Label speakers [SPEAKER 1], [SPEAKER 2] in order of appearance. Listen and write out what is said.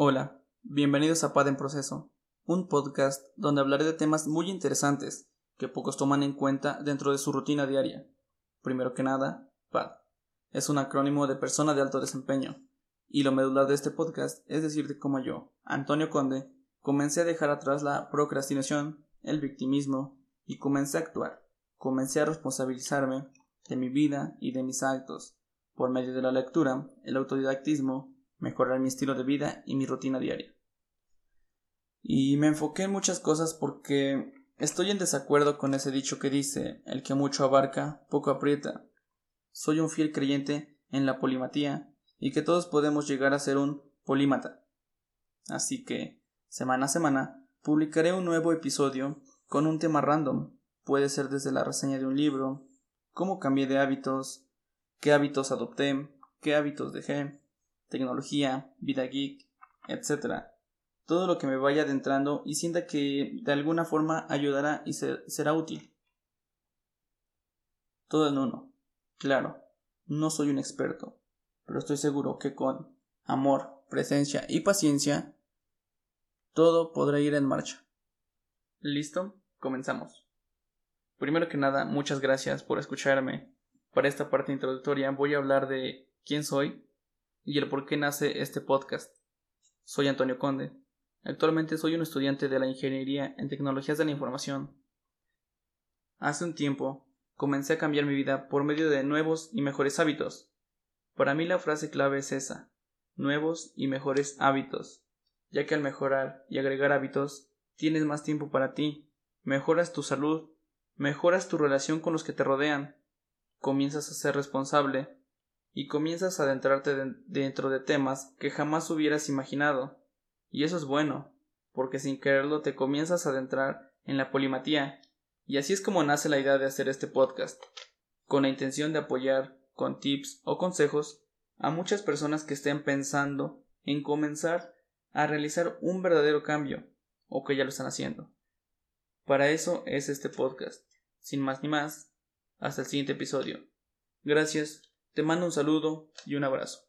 [SPEAKER 1] Hola, bienvenidos a PAD en Proceso, un podcast donde hablaré de temas muy interesantes que pocos toman en cuenta dentro de su rutina diaria. Primero que nada, PAD es un acrónimo de persona de alto desempeño, y lo medular de este podcast es decirte cómo yo, Antonio Conde, comencé a dejar atrás la procrastinación, el victimismo, y comencé a actuar, comencé a responsabilizarme de mi vida y de mis actos, por medio de la lectura, el autodidactismo, mejorar mi estilo de vida y mi rutina diaria. Y me enfoqué en muchas cosas porque estoy en desacuerdo con ese dicho que dice el que mucho abarca, poco aprieta. Soy un fiel creyente en la polimatía y que todos podemos llegar a ser un polímata. Así que, semana a semana, publicaré un nuevo episodio con un tema random. Puede ser desde la reseña de un libro, cómo cambié de hábitos, qué hábitos adopté, qué hábitos dejé, tecnología, vida geek, etc. Todo lo que me vaya adentrando y sienta que de alguna forma ayudará y será útil. Todo en uno. Claro, no soy un experto, pero estoy seguro que con amor, presencia y paciencia, todo podrá ir en marcha. ¿Listo? Comenzamos. Primero que nada, muchas gracias por escucharme. Para esta parte introductoria voy a hablar de quién soy, y el por qué nace este podcast. Soy Antonio Conde. Actualmente soy un estudiante de la Ingeniería en Tecnologías de la Información. Hace un tiempo comencé a cambiar mi vida por medio de nuevos y mejores hábitos. Para mí la frase clave es esa, nuevos y mejores hábitos, ya que al mejorar y agregar hábitos tienes más tiempo para ti, mejoras tu salud, mejoras tu relación con los que te rodean, comienzas a ser responsable y comienzas a adentrarte dentro de temas que jamás hubieras imaginado. Y eso es bueno, porque sin quererlo te comienzas a adentrar en la polimatía. Y así es como nace la idea de hacer este podcast, con la intención de apoyar con tips o consejos a muchas personas que estén pensando en comenzar a realizar un verdadero cambio o que ya lo están haciendo. Para eso es este podcast. Sin más ni más, hasta el siguiente episodio. Gracias te mando un saludo y un abrazo.